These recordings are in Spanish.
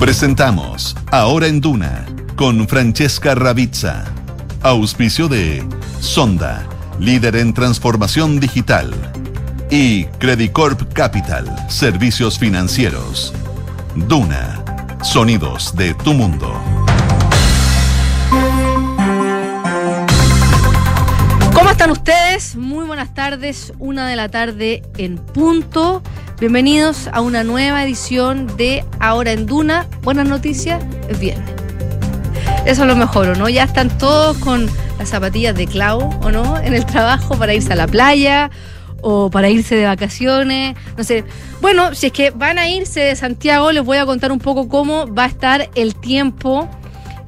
Presentamos Ahora en Duna con Francesca Ravizza. Auspicio de Sonda, líder en transformación digital. Y Credicorp Capital, servicios financieros. Duna, sonidos de tu mundo. ¿Cómo están ustedes? Muy buenas tardes, una de la tarde en punto. Bienvenidos a una nueva edición de Ahora en Duna. Buenas noticias, es viernes. Eso es lo mejor, ¿o no? Ya están todos con las zapatillas de clavo, ¿o no? En el trabajo para irse a la playa o para irse de vacaciones, no sé. Bueno, si es que van a irse de Santiago, les voy a contar un poco cómo va a estar el tiempo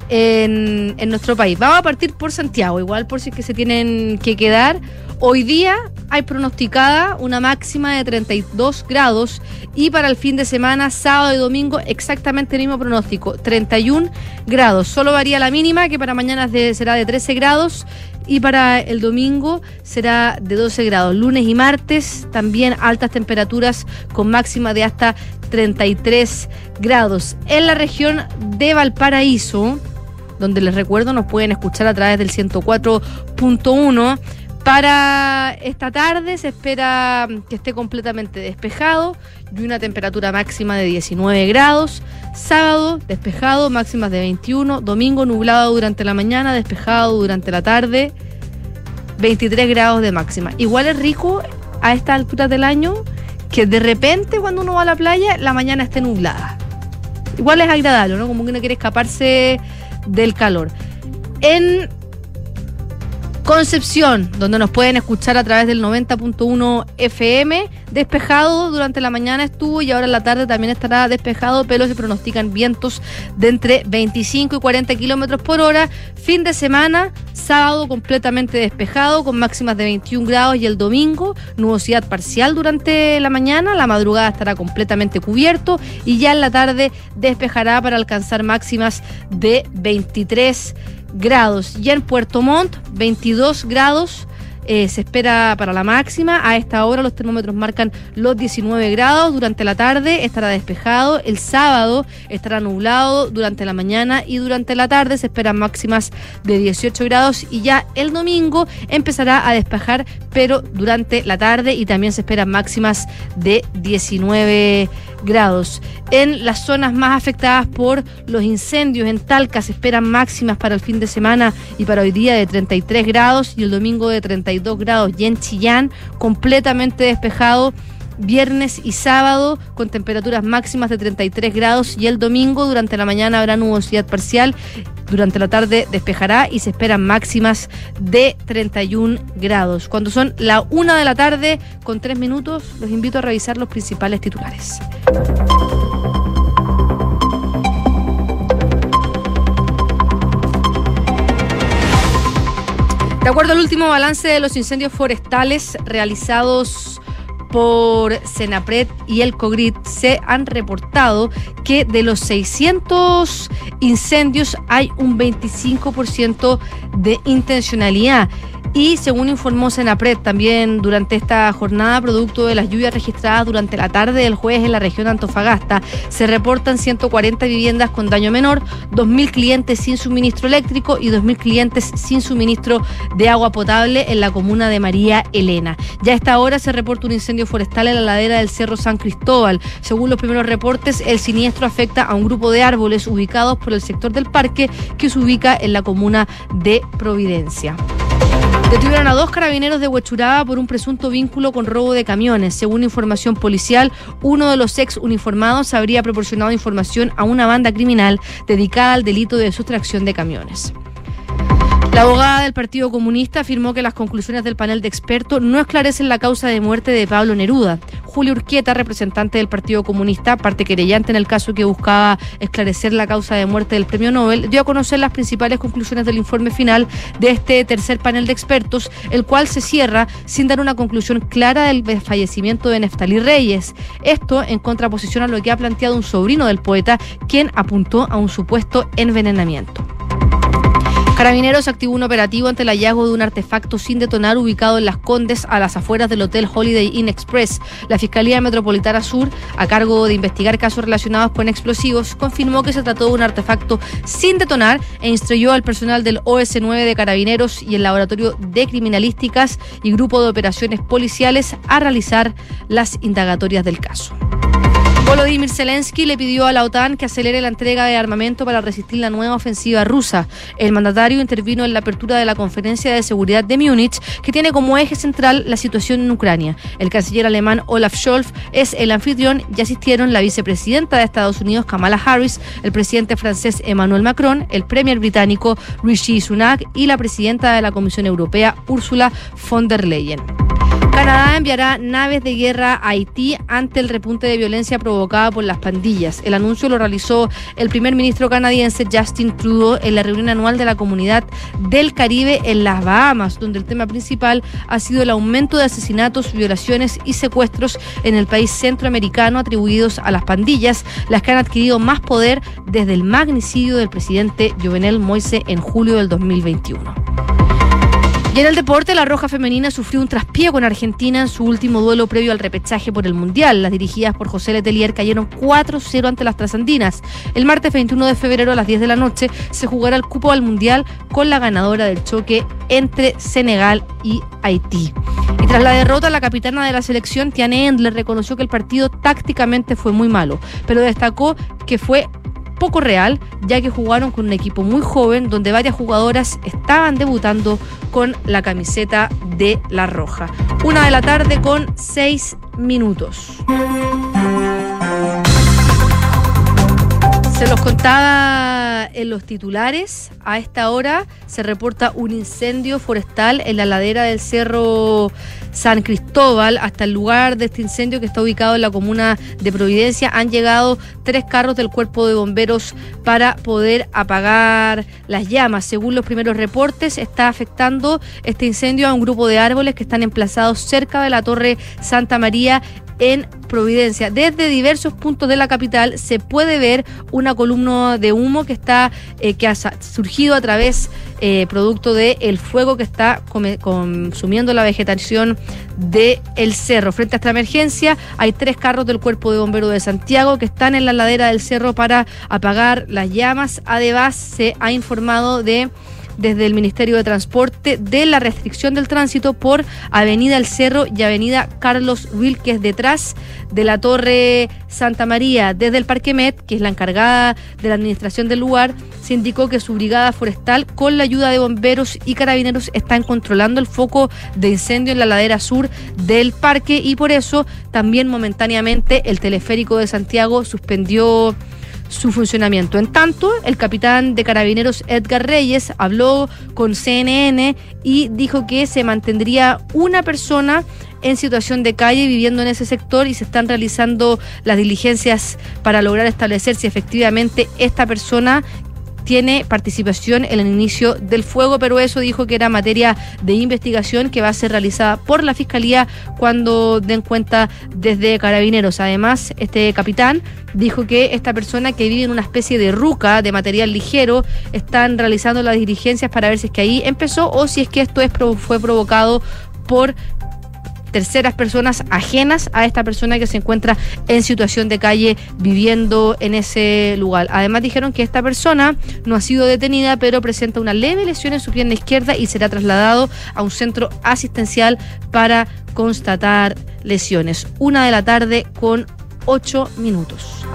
en, en, nuestro país. Vamos a partir por Santiago, igual por si es que se tienen que quedar. Hoy día hay pronosticada una máxima de 32 grados y para el fin de semana, sábado y domingo, exactamente el mismo pronóstico, 31 grados. Solo varía la mínima, que para mañana será de 13 grados y para el domingo será de 12 grados. Lunes y martes también altas temperaturas con máxima de hasta 33 grados. En la región de Valparaíso, donde les recuerdo nos pueden escuchar a través del 104.1. Para esta tarde se espera que esté completamente despejado y una temperatura máxima de 19 grados. Sábado despejado, máximas de 21. Domingo nublado durante la mañana, despejado durante la tarde, 23 grados de máxima. Igual es rico a esta altura del año que de repente cuando uno va a la playa la mañana esté nublada. Igual es agradable, ¿no? Como que uno quiere escaparse del calor. En Concepción, donde nos pueden escuchar a través del 90.1 FM, despejado durante la mañana estuvo y ahora en la tarde también estará despejado, pero se pronostican vientos de entre 25 y 40 kilómetros por hora. Fin de semana, sábado completamente despejado, con máximas de 21 grados y el domingo, nubosidad parcial durante la mañana, la madrugada estará completamente cubierto y ya en la tarde despejará para alcanzar máximas de 23 grados. Ya en Puerto Montt, 22 grados. Eh, se espera para la máxima. A esta hora los termómetros marcan los 19 grados. Durante la tarde estará despejado. El sábado estará nublado durante la mañana y durante la tarde se esperan máximas de 18 grados. Y ya el domingo empezará a despejar, pero durante la tarde y también se esperan máximas de 19 grados. En las zonas más afectadas por los incendios en Talca se esperan máximas para el fin de semana y para hoy día de 33 grados y el domingo de 32 grados. Y en Chillán, completamente despejado viernes y sábado con temperaturas máximas de 33 grados y el domingo durante la mañana habrá nubosidad parcial, durante la tarde despejará y se esperan máximas de 31 grados. Cuando son la una de la tarde con tres minutos, los invito a revisar los principales titulares. De acuerdo al último balance de los incendios forestales realizados por Senapred y el COGRID se han reportado que de los 600 incendios hay un 25% de intencionalidad. Y según informó Senapred también durante esta jornada, producto de las lluvias registradas durante la tarde del jueves en la región Antofagasta, se reportan 140 viviendas con daño menor, 2.000 clientes sin suministro eléctrico y 2.000 clientes sin suministro de agua potable en la comuna de María Elena. Ya a esta hora se reporta un incendio forestal en la ladera del Cerro San Cristóbal. Según los primeros reportes, el siniestro afecta a un grupo de árboles ubicados por el sector del parque que se ubica en la comuna de Providencia. Detuvieron a dos carabineros de Huechuraba por un presunto vínculo con robo de camiones. Según información policial, uno de los ex uniformados habría proporcionado información a una banda criminal dedicada al delito de sustracción de camiones. La abogada del Partido Comunista afirmó que las conclusiones del panel de expertos no esclarecen la causa de muerte de Pablo Neruda. Julio Urquieta, representante del Partido Comunista, parte querellante en el caso que buscaba esclarecer la causa de muerte del premio Nobel, dio a conocer las principales conclusiones del informe final de este tercer panel de expertos, el cual se cierra sin dar una conclusión clara del fallecimiento de Neftalí Reyes. Esto en contraposición a lo que ha planteado un sobrino del poeta, quien apuntó a un supuesto envenenamiento. Carabineros activó un operativo ante el hallazgo de un artefacto sin detonar ubicado en Las Condes a las afueras del Hotel Holiday Inn Express. La Fiscalía Metropolitana Sur, a cargo de investigar casos relacionados con explosivos, confirmó que se trató de un artefacto sin detonar e instruyó al personal del OS9 de Carabineros y el Laboratorio de Criminalísticas y Grupo de Operaciones Policiales a realizar las indagatorias del caso. Volodymyr Zelensky le pidió a la OTAN que acelere la entrega de armamento para resistir la nueva ofensiva rusa. El mandatario intervino en la apertura de la Conferencia de Seguridad de Múnich, que tiene como eje central la situación en Ucrania. El canciller alemán Olaf Scholz es el anfitrión y asistieron la vicepresidenta de Estados Unidos Kamala Harris, el presidente francés Emmanuel Macron, el premier británico Rishi Sunak y la presidenta de la Comisión Europea Ursula von der Leyen. Canadá enviará naves de guerra a Haití ante el repunte de violencia provocada por las pandillas. El anuncio lo realizó el primer ministro canadiense Justin Trudeau en la reunión anual de la Comunidad del Caribe en las Bahamas, donde el tema principal ha sido el aumento de asesinatos, violaciones y secuestros en el país centroamericano atribuidos a las pandillas, las que han adquirido más poder desde el magnicidio del presidente Jovenel Moise en julio del 2021. Y en el deporte, la Roja Femenina sufrió un traspié con Argentina en su último duelo previo al repechaje por el Mundial. Las dirigidas por José Letelier cayeron 4-0 ante las trasandinas. El martes 21 de febrero a las 10 de la noche se jugará el cupo al Mundial con la ganadora del choque entre Senegal y Haití. Y tras la derrota, la capitana de la selección, Tiane Endler, reconoció que el partido tácticamente fue muy malo, pero destacó que fue poco real, ya que jugaron con un equipo muy joven donde varias jugadoras estaban debutando con la camiseta de la Roja. Una de la tarde con seis minutos. Se los contaba en los titulares. A esta hora se reporta un incendio forestal en la ladera del cerro San Cristóbal. Hasta el lugar de este incendio que está ubicado en la comuna de Providencia han llegado tres carros del cuerpo de bomberos para poder apagar las llamas. Según los primeros reportes, está afectando este incendio a un grupo de árboles que están emplazados cerca de la Torre Santa María en Providencia. Desde diversos puntos de la capital se puede ver una columna de humo que está eh, que ha surgido a través eh, producto del el fuego que está consumiendo la vegetación del el cerro. Frente a esta emergencia hay tres carros del Cuerpo de Bomberos de Santiago que están en la ladera del cerro para apagar las llamas. Además se ha informado de desde el Ministerio de Transporte de la restricción del tránsito por Avenida El Cerro y Avenida Carlos Wilques detrás de la Torre Santa María. Desde el Parque Met, que es la encargada de la administración del lugar, se indicó que su brigada forestal, con la ayuda de bomberos y carabineros, están controlando el foco de incendio en la ladera sur del parque y por eso también momentáneamente el teleférico de Santiago suspendió su funcionamiento. En tanto, el capitán de carabineros Edgar Reyes habló con CNN y dijo que se mantendría una persona en situación de calle viviendo en ese sector y se están realizando las diligencias para lograr establecer si efectivamente esta persona tiene participación en el inicio del fuego, pero eso dijo que era materia de investigación que va a ser realizada por la Fiscalía cuando den cuenta desde Carabineros. Además, este capitán dijo que esta persona que vive en una especie de ruca de material ligero están realizando las diligencias para ver si es que ahí empezó o si es que esto es, fue provocado por terceras personas ajenas a esta persona que se encuentra en situación de calle viviendo en ese lugar. Además dijeron que esta persona no ha sido detenida, pero presenta una leve lesión en su pierna izquierda y será trasladado a un centro asistencial para constatar lesiones. Una de la tarde con ocho minutos.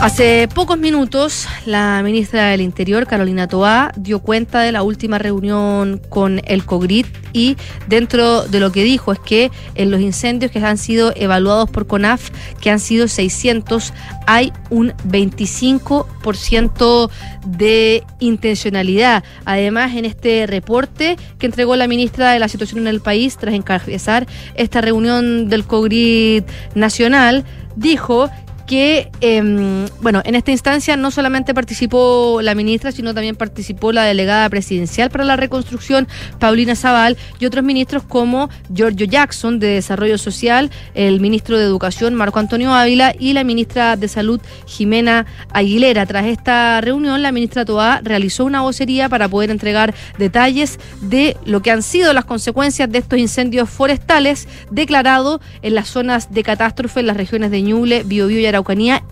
Hace pocos minutos, la ministra del Interior, Carolina Toá, dio cuenta de la última reunión con el COGRIT y dentro de lo que dijo es que en los incendios que han sido evaluados por CONAF, que han sido 600, hay un 25% de intencionalidad. Además, en este reporte que entregó la ministra de la situación en el país tras encabezar esta reunión del COGRIT nacional, dijo que, em, bueno, en esta instancia no solamente participó la ministra, sino también participó la delegada presidencial para la reconstrucción, Paulina Zaval, y otros ministros como Giorgio Jackson, de Desarrollo Social, el ministro de Educación, Marco Antonio Ávila, y la ministra de Salud, Jimena Aguilera. Tras esta reunión, la ministra Toá realizó una vocería para poder entregar detalles de lo que han sido las consecuencias de estos incendios forestales declarados en las zonas de catástrofe en las regiones de Ñuble, Biobío y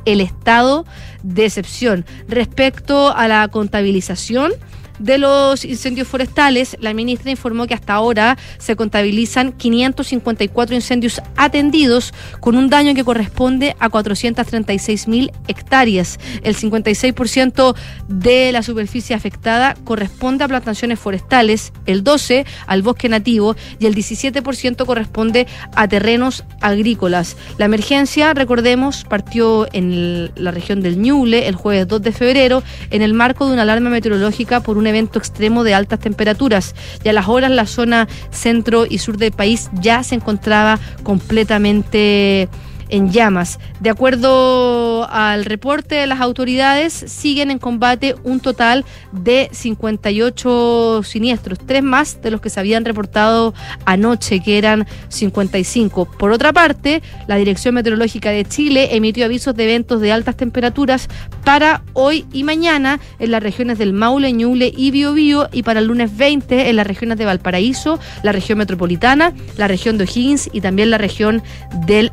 El estado de excepción. Respecto a la contabilización, de los incendios forestales, la ministra informó que hasta ahora se contabilizan 554 incendios atendidos con un daño que corresponde a 436 mil hectáreas. El 56% de la superficie afectada corresponde a plantaciones forestales, el 12% al bosque nativo y el 17% corresponde a terrenos agrícolas. La emergencia, recordemos, partió en la región del Ñuble el jueves 2 de febrero en el marco de una alarma meteorológica por un evento extremo de altas temperaturas. Y a las horas la zona centro y sur del país ya se encontraba completamente en llamas. De acuerdo al reporte de las autoridades, siguen en combate un total de 58 siniestros, tres más de los que se habían reportado anoche, que eran 55. Por otra parte, la Dirección Meteorológica de Chile emitió avisos de eventos de altas temperaturas para hoy y mañana en las regiones del Maule, Ñuble y Biobío y para el lunes 20 en las regiones de Valparaíso, la región metropolitana, la región de O'Higgins y también la región del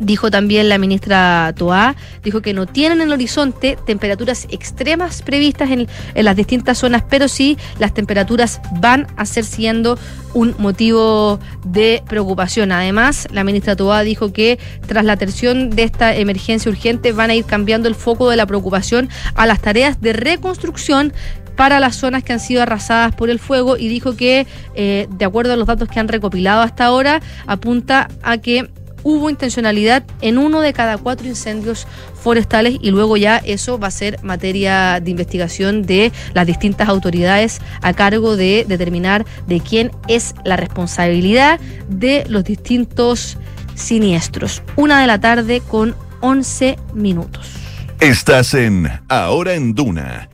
Dijo también la ministra Toá, dijo que no tienen en el horizonte temperaturas extremas previstas en, en, las distintas zonas, pero sí las temperaturas van a ser siendo un motivo de preocupación. Además, la ministra Toá dijo que tras la atención de esta emergencia urgente van a ir cambiando el foco de la preocupación a las tareas de reconstrucción para las zonas que han sido arrasadas por el fuego y dijo que, eh, de acuerdo a los datos que han recopilado hasta ahora, apunta a que hubo intencionalidad en uno de cada cuatro incendios forestales y luego ya eso va a ser materia de investigación de las distintas autoridades a cargo de determinar de quién es la responsabilidad de los distintos siniestros. Una de la tarde con 11 minutos. Estás en Ahora en Duna.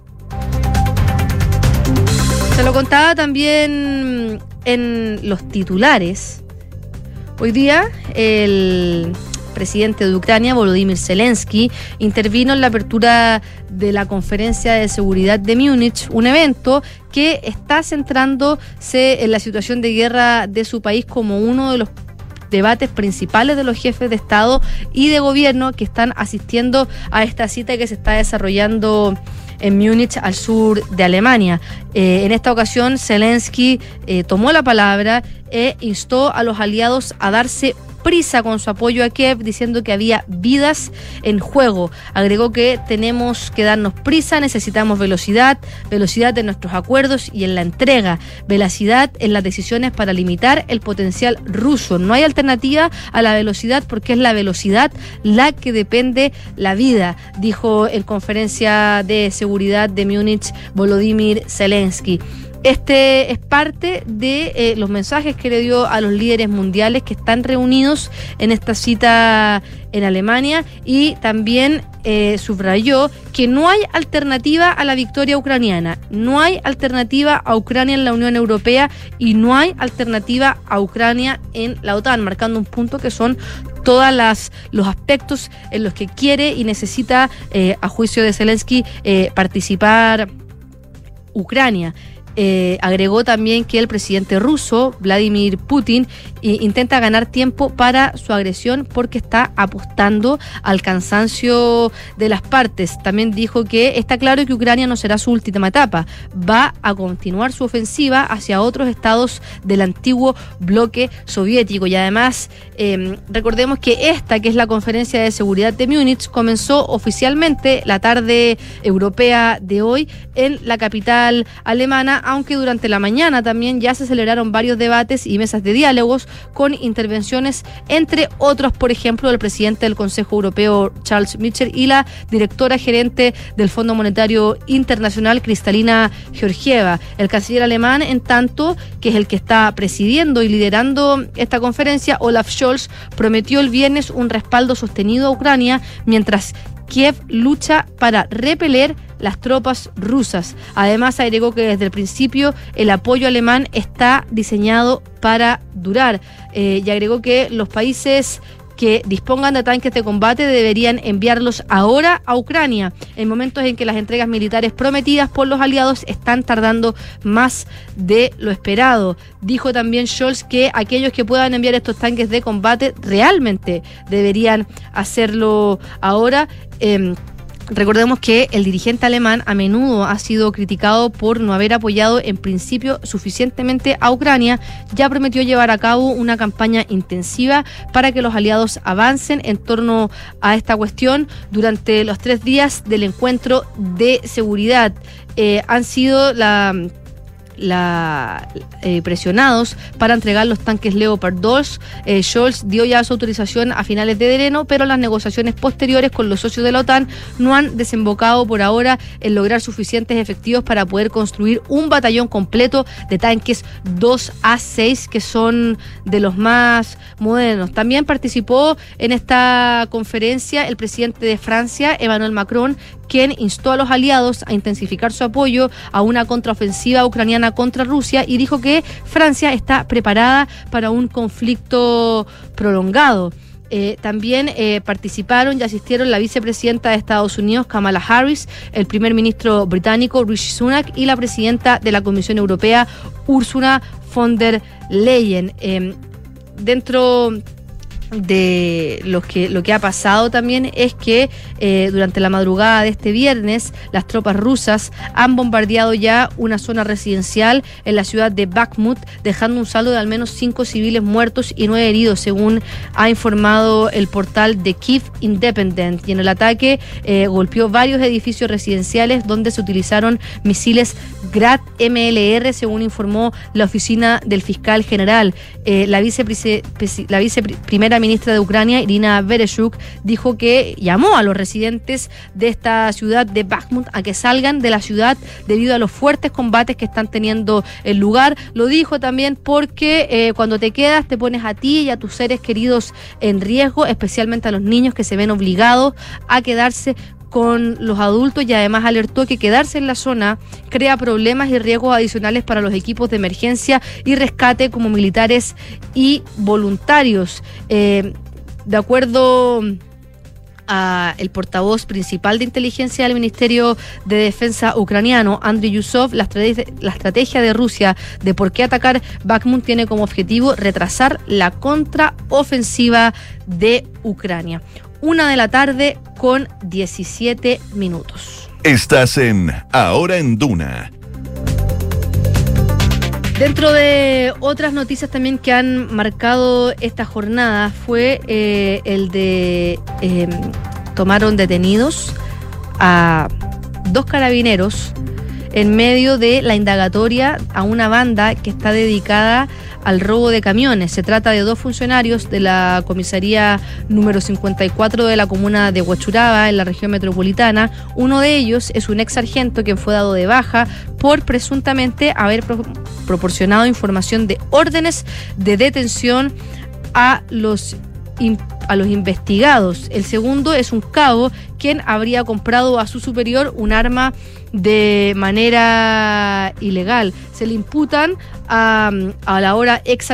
Se lo contaba también en los titulares Hoy día el presidente de Ucrania, Volodymyr Zelensky, intervino en la apertura de la conferencia de seguridad de Múnich, un evento que está centrándose en la situación de guerra de su país como uno de los debates principales de los jefes de Estado y de gobierno que están asistiendo a esta cita que se está desarrollando en Múnich, al sur de Alemania. Eh, en esta ocasión, Zelensky eh, tomó la palabra e instó a los aliados a darse prisa con su apoyo a Kiev, diciendo que había vidas en juego. Agregó que tenemos que darnos prisa, necesitamos velocidad, velocidad en nuestros acuerdos y en la entrega, velocidad en las decisiones para limitar el potencial ruso. No hay alternativa a la velocidad porque es la velocidad la que depende la vida, dijo en conferencia de seguridad de Múnich Volodymyr Zelensky. Este es parte de eh, los mensajes que le dio a los líderes mundiales que están reunidos en esta cita en Alemania y también eh, subrayó que no hay alternativa a la victoria ucraniana, no hay alternativa a Ucrania en la Unión Europea y no hay alternativa a Ucrania en la OTAN, marcando un punto que son todos los aspectos en los que quiere y necesita, eh, a juicio de Zelensky, participar Ucrania. Eh, agregó también que el presidente ruso, Vladimir Putin, intenta ganar tiempo para su agresión porque está apostando al cansancio de las partes. También dijo que está claro que Ucrania no será su última etapa, va a continuar su ofensiva hacia otros estados del antiguo bloque soviético. Y además, em, recordemos que esta, que es la conferencia de seguridad de Múnich, comenzó oficialmente la tarde europea de hoy en la capital alemana aunque durante la mañana también ya se celebraron varios debates y mesas de diálogos con intervenciones, entre otros, por ejemplo, del presidente del Consejo Europeo, Charles Michel, y la directora gerente del Fondo Monetario Internacional, Cristalina Georgieva. El canciller alemán, en tanto, que es el que está presidiendo y liderando esta conferencia, Olaf Scholz, prometió el viernes un respaldo sostenido a Ucrania, mientras Kiev lucha para repeler las tropas rusas. Además, agregó que desde el principio el apoyo alemán está diseñado para durar. Eh, y agregó que los países que dispongan de tanques de combate deberían enviarlos ahora a Ucrania, en momentos en que las entregas militares prometidas por los aliados están tardando más de lo esperado. Dijo también Scholz que aquellos que puedan enviar estos tanques de combate realmente deberían hacerlo ahora. Em, Recordemos que el dirigente alemán a menudo ha sido criticado por no haber apoyado en principio suficientemente a Ucrania. Ya prometió llevar a cabo una campaña intensiva para que los aliados avancen en torno a esta cuestión durante los tres días del encuentro de seguridad. Eh, han sido la eh, presionados para entregar los tanques Leopard 2. Eh, Scholz dio ya su autorización a finales de enero, pero las negociaciones posteriores con los socios de la OTAN no han desembocado por ahora en lograr suficientes efectivos para poder construir un batallón completo de tanques 2A6 que son de los más modernos. También participó en esta conferencia el presidente de Francia, Emmanuel Macron, quien instó a los aliados a intensificar su apoyo a una contraofensiva ucraniana contra Rusia y dijo que Francia está preparada para un conflicto prolongado. Eh, también eh, participaron y asistieron la vicepresidenta de Estados Unidos, Kamala Harris, el primer ministro británico, Rishi Sunak, y la presidenta de la Comisión Europea, Ursula von der Leyen. Eh, dentro de lo que, lo que ha pasado también es que eh, durante la madrugada de este viernes las tropas rusas han bombardeado ya una zona residencial en la ciudad de Bakhmut, dejando un saldo de al menos cinco civiles muertos y nueve heridos, según ha informado el portal de Kiev Independent. Y en el ataque eh, golpeó varios edificios residenciales donde se utilizaron misiles Grad MLR, según informó la oficina del fiscal general. Eh, la, vice, la viceprimera ministra de Ucrania, Irina Bereshuk, dijo que llamó a los residentes de esta ciudad de Bakhmut a que salgan de la ciudad debido a los fuertes combates que están teniendo el lugar. Lo dijo también porque eh, cuando te quedas te pones a ti y a tus seres queridos en riesgo, especialmente a los niños que se ven obligados a quedarse con los adultos y además alertó que quedarse en la zona crea problemas y riesgos adicionales para los equipos de emergencia y rescate como militares y voluntarios. Eh, de acuerdo a el portavoz principal de inteligencia del Ministerio de Defensa ucraniano, Andriy Yusov, la la estrategia de Rusia de por qué atacar Bakhmut tiene como objetivo retrasar la contraofensiva de Ucrania una de la tarde con 17 minutos. Estás en Ahora en Duna. Dentro de otras noticias también que han marcado esta jornada fue eh, el de em, tomaron detenidos a dos carabineros en medio de la indagatoria a una banda que está dedicada al robo de camiones. Se trata de dos funcionarios de la comisaría número 54 de la comuna de Huachuraba, en la región metropolitana. Uno de ellos es un ex sargento quien fue dado de baja por presuntamente haber proporcionado información de órdenes de detención a los a los investigados. El segundo es un cabo quien habría comprado a su superior un arma de manera ilegal. Se le imputan a, a la hora ex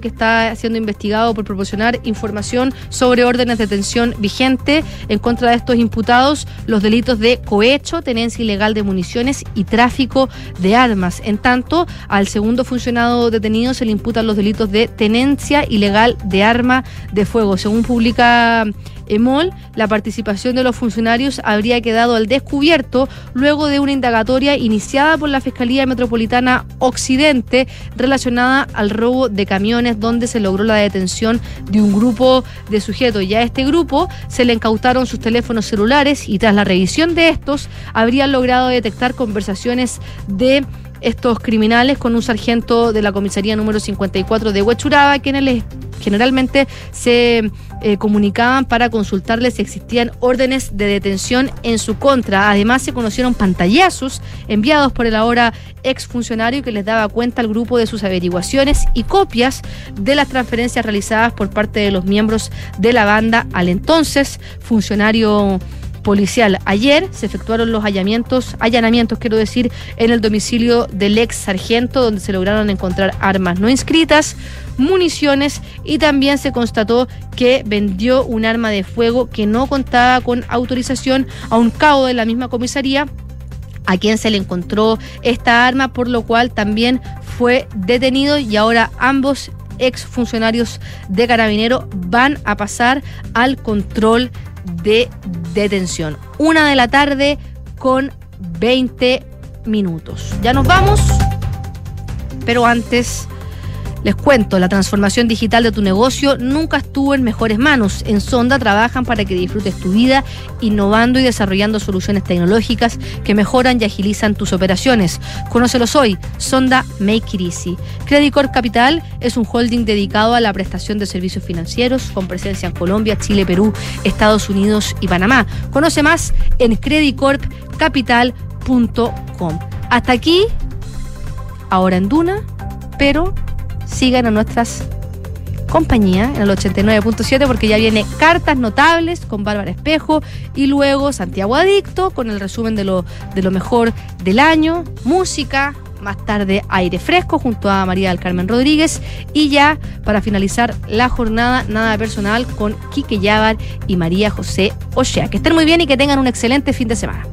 que está siendo investigado por proporcionar información sobre órdenes de detención vigente en contra de estos imputados los delitos de cohecho, tenencia ilegal de municiones y tráfico de armas. En tanto, al segundo funcionado detenido se le imputan los delitos de tenencia ilegal de arma de fuego. Según publica EMOL, la participación de los funcionarios habría quedado al descubierto luego de una indagatoria iniciada por la Fiscalía Metropolitana Occidente relacionada al robo de camiones donde se logró la detención de un grupo de sujetos. Ya a este grupo se le incautaron sus teléfonos celulares y tras la revisión de estos habrían logrado detectar conversaciones de estos criminales con un sargento de la comisaría número 54 de Huechuraba, quienes generalmente se eh, comunicaban para consultarles si existían órdenes de detención en su contra. Además, se conocieron pantallazos enviados por el ahora exfuncionario que les daba cuenta al grupo de sus averiguaciones y copias de las transferencias realizadas por parte de los miembros de la banda al entonces funcionario policial. Ayer se efectuaron los allanamientos, allanamientos, quiero decir, en el domicilio del ex sargento, donde se lograron encontrar armas no inscritas, municiones y también se constató que vendió un arma de fuego que no contaba con autorización a un cabo de la misma comisaría a quien se le encontró esta arma, por lo cual también fue detenido y ahora ambos ex funcionarios de Carabinero van a pasar al control de detención. Una de la tarde con 20 minutos. Ya nos vamos, pero antes les cuento, la transformación digital de tu negocio nunca estuvo en mejores manos. En Sonda trabajan para que disfrutes tu vida, innovando y desarrollando soluciones tecnológicas que mejoran y agilizan tus operaciones. Conócelos hoy, Sonda Make It Easy. Credit Capital es un holding dedicado a la prestación de servicios financieros con presencia en Colombia, Chile, Perú, Estados Unidos y Panamá. Conoce más en creditcorpcapital.com. Hasta aquí, ahora en Duna, pero sigan a nuestras compañías en el 89.7 porque ya viene Cartas Notables con Bárbara Espejo y luego Santiago Adicto con el resumen de lo, de lo mejor del año, música, más tarde aire fresco junto a María del Carmen Rodríguez y ya para finalizar la jornada nada personal con Quique Yabar y María José Ochea. Que estén muy bien y que tengan un excelente fin de semana.